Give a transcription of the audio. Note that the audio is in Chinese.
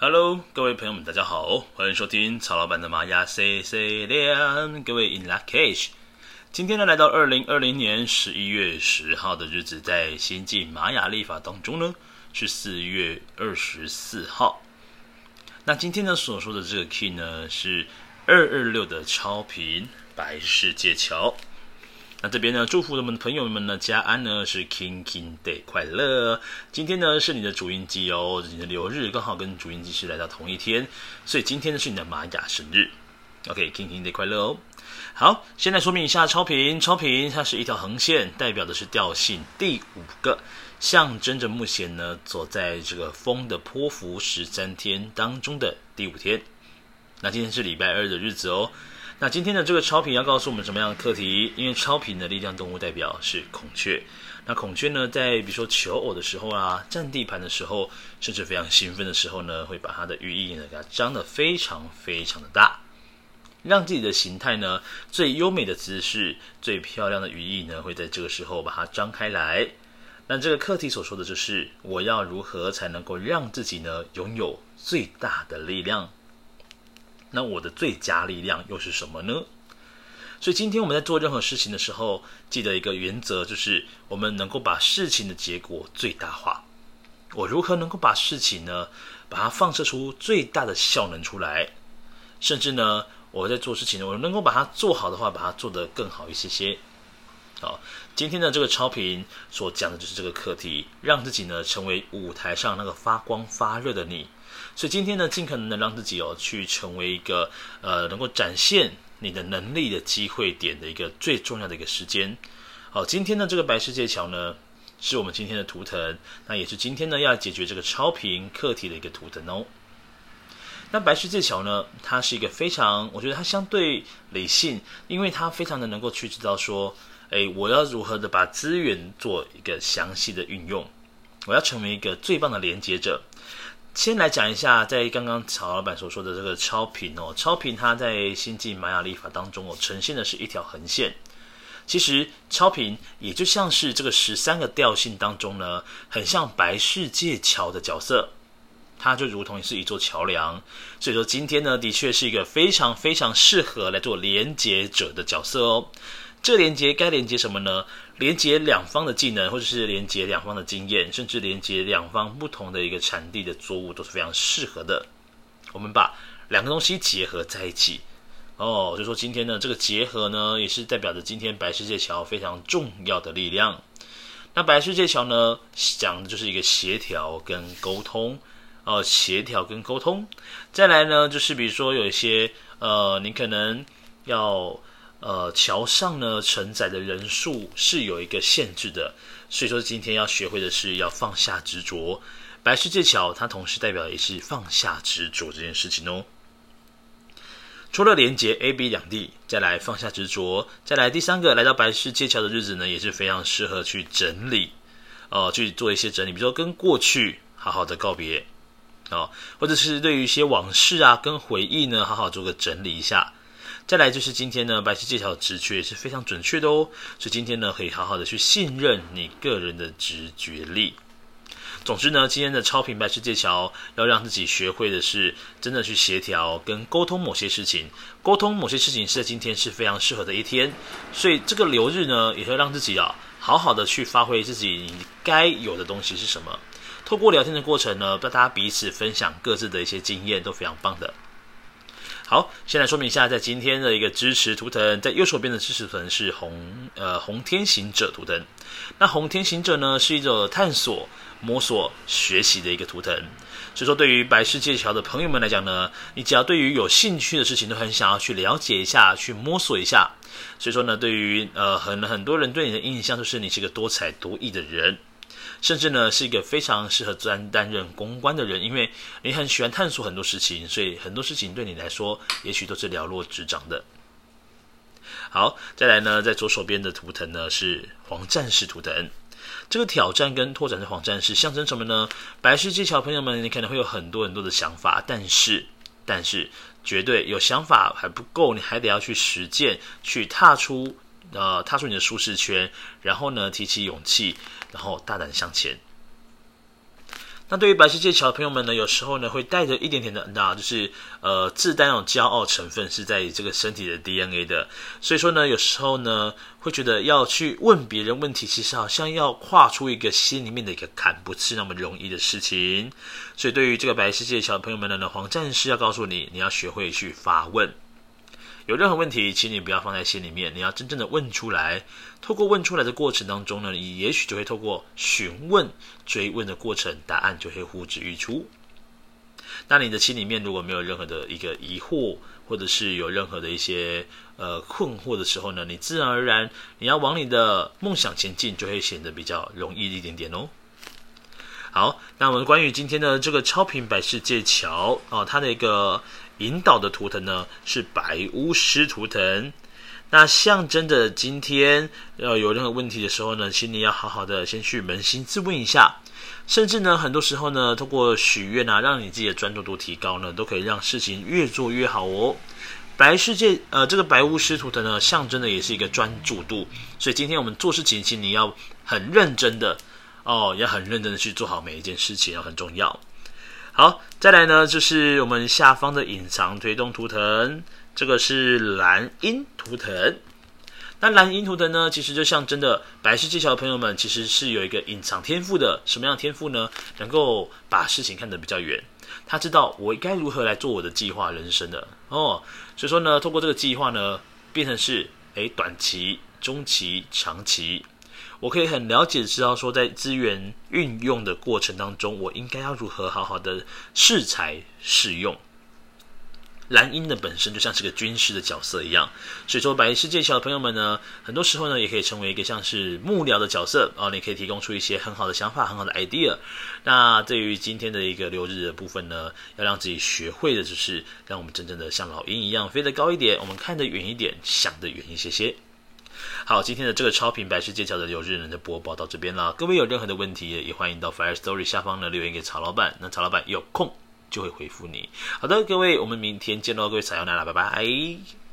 Hello，各位朋友们，大家好，欢迎收听曹老板的玛雅 C C 练。各位 In lak'ech，今天呢，来到二零二零年十一月十号的日子，在新晋玛雅历法当中呢，是四月二十四号。那今天呢，所说的这个 key 呢，是二二六的超频白世界桥。那这边呢，祝福我们的朋友们呢，家安呢是 King King Day 快乐。今天呢是你的主印记哦，你的流日刚好跟主印记是来到同一天，所以今天呢是你的玛雅生日。OK，King King Day 快乐哦。好，先来说明一下超频，超频它是一条横线，代表的是调性第五个，象征着目前呢走在这个风的波幅十三天当中的第五天。那今天是礼拜二的日子哦。那今天的这个超频要告诉我们什么样的课题？因为超频的力量动物代表是孔雀。那孔雀呢，在比如说求偶的时候啊，占地盘的时候，甚至非常兴奋的时候呢，会把它的羽翼呢给它张得非常非常的大，让自己的形态呢最优美的姿势、最漂亮的羽翼呢，会在这个时候把它张开来。那这个课题所说的就是，我要如何才能够让自己呢拥有最大的力量？那我的最佳力量又是什么呢？所以今天我们在做任何事情的时候，记得一个原则，就是我们能够把事情的结果最大化。我如何能够把事情呢，把它放射出最大的效能出来？甚至呢，我在做事情，我能够把它做好的话，把它做得更好一些些。好，今天的这个超频所讲的就是这个课题，让自己呢成为舞台上那个发光发热的你。所以今天呢，尽可能的让自己哦，去成为一个呃，能够展现你的能力的机会点的一个最重要的一个时间。好，今天的这个白世界桥呢，是我们今天的图腾，那也是今天呢要解决这个超频课题的一个图腾哦。那白世界桥呢，它是一个非常，我觉得它相对理性，因为它非常的能够去知道说，诶，我要如何的把资源做一个详细的运用，我要成为一个最棒的连接者。先来讲一下，在刚刚曹老板所说的这个超频哦，超频它在新晋玛雅历法当中哦，呈现的是一条横线。其实超频也就像是这个十三个调性当中呢，很像白世界桥的角色，它就如同是一座桥梁。所以说今天呢，的确是一个非常非常适合来做连接者的角色哦。这连接该连接什么呢？连接两方的技能，或者是连接两方的经验，甚至连接两方不同的一个产地的作物，都是非常适合的。我们把两个东西结合在一起，哦，就说今天呢，这个结合呢，也是代表着今天白世界桥非常重要的力量。那白世界桥呢，讲的就是一个协调跟沟通，哦，协调跟沟通。再来呢，就是比如说有一些，呃，你可能要。呃，桥上呢承载的人数是有一个限制的，所以说今天要学会的是要放下执着。白世界桥它同时代表也是放下执着这件事情哦。除了连接 A、B 两地，再来放下执着，再来第三个来到白世界桥的日子呢，也是非常适合去整理，哦、呃，去做一些整理，比如说跟过去好好的告别，哦，或者是对于一些往事啊跟回忆呢，好好做个整理一下。再来就是今天呢，白世界桥直觉也是非常准确的哦，所以今天呢，可以好好的去信任你个人的直觉力。总之呢，今天的超频白世界桥要让自己学会的是，真的去协调跟沟通某些事情，沟通某些事情是在今天是非常适合的一天。所以这个流日呢，也会让自己啊，好好的去发挥自己该有的东西是什么。透过聊天的过程呢，让大家彼此分享各自的一些经验，都非常棒的。好，先来说明一下，在今天的一个支持图腾，在右手边的支持图腾是红呃红天行者图腾。那红天行者呢，是一种探索、摸索、学习的一个图腾。所以说，对于白世界桥的朋友们来讲呢，你只要对于有兴趣的事情，都很想要去了解一下，去摸索一下。所以说呢，对于呃很很多人对你的印象就是你是个多才多艺的人。甚至呢，是一个非常适合专担任公关的人，因为你很喜欢探索很多事情，所以很多事情对你来说，也许都是了若指掌的。好，再来呢，在左手边的图腾呢是黄战士图腾，这个挑战跟拓展的黄战士象征什么呢？白世界桥朋友们，你可能会有很多很多的想法，但是，但是绝对有想法还不够，你还得要去实践，去踏出。呃，踏出你的舒适圈，然后呢，提起勇气，然后大胆向前。那对于白世界桥的朋友们呢，有时候呢会带着一点点的，那就是呃自带那种骄傲成分是在这个身体的 DNA 的，所以说呢，有时候呢会觉得要去问别人问题，其实好像要跨出一个心里面的一个坎，不是那么容易的事情。所以对于这个白世界桥的朋友们呢，黄战士要告诉你，你要学会去发问。有任何问题，请你不要放在心里面，你要真正的问出来。透过问出来的过程当中呢，你也许就会透过询问、追问的过程，答案就会呼之欲出。那你的心里面如果没有任何的一个疑惑，或者是有任何的一些呃困惑的时候呢，你自然而然你要往你的梦想前进，就会显得比较容易一点点哦。好，那我们关于今天的这个超频百世界桥哦，它的一个。引导的图腾呢是白巫师图腾，那象征着今天要有任何问题的时候呢，请你要好好的先去扪心自问一下，甚至呢，很多时候呢，通过许愿啊，让你自己的专注度提高呢，都可以让事情越做越好哦。白世界呃，这个白巫师图腾呢，象征的也是一个专注度，所以今天我们做事情，请你要很认真的哦，要很认真的去做好每一件事情，要很重要。好，再来呢，就是我们下方的隐藏推动图腾，这个是蓝鹰图腾。那蓝鹰图腾呢，其实就象征的白世界桥的朋友们，其实是有一个隐藏天赋的。什么样天赋呢？能够把事情看得比较远，他知道我该如何来做我的计划人生的哦。所以说呢，透过这个计划呢，变成是诶短期、中期、长期。我可以很了解知道说，在资源运用的过程当中，我应该要如何好好的适才适用。蓝鹰的本身就像是个军师的角色一样，所以说白世界桥的朋友们呢，很多时候呢也可以成为一个像是幕僚的角色哦，你可以提供出一些很好的想法、很好的 idea。那对于今天的一个六日的部分呢，要让自己学会的就是让我们真正的像老鹰一样飞得高一点，我们看得远一点，想得远一些些。好，今天的这个超频百世界桥的有日能的播报到这边了。各位有任何的问题，也欢迎到 Fire Story 下方呢留言给曹老板，那曹老板有空就会回复你。好的，各位，我们明天见喽，各位撒由那拉，拜拜。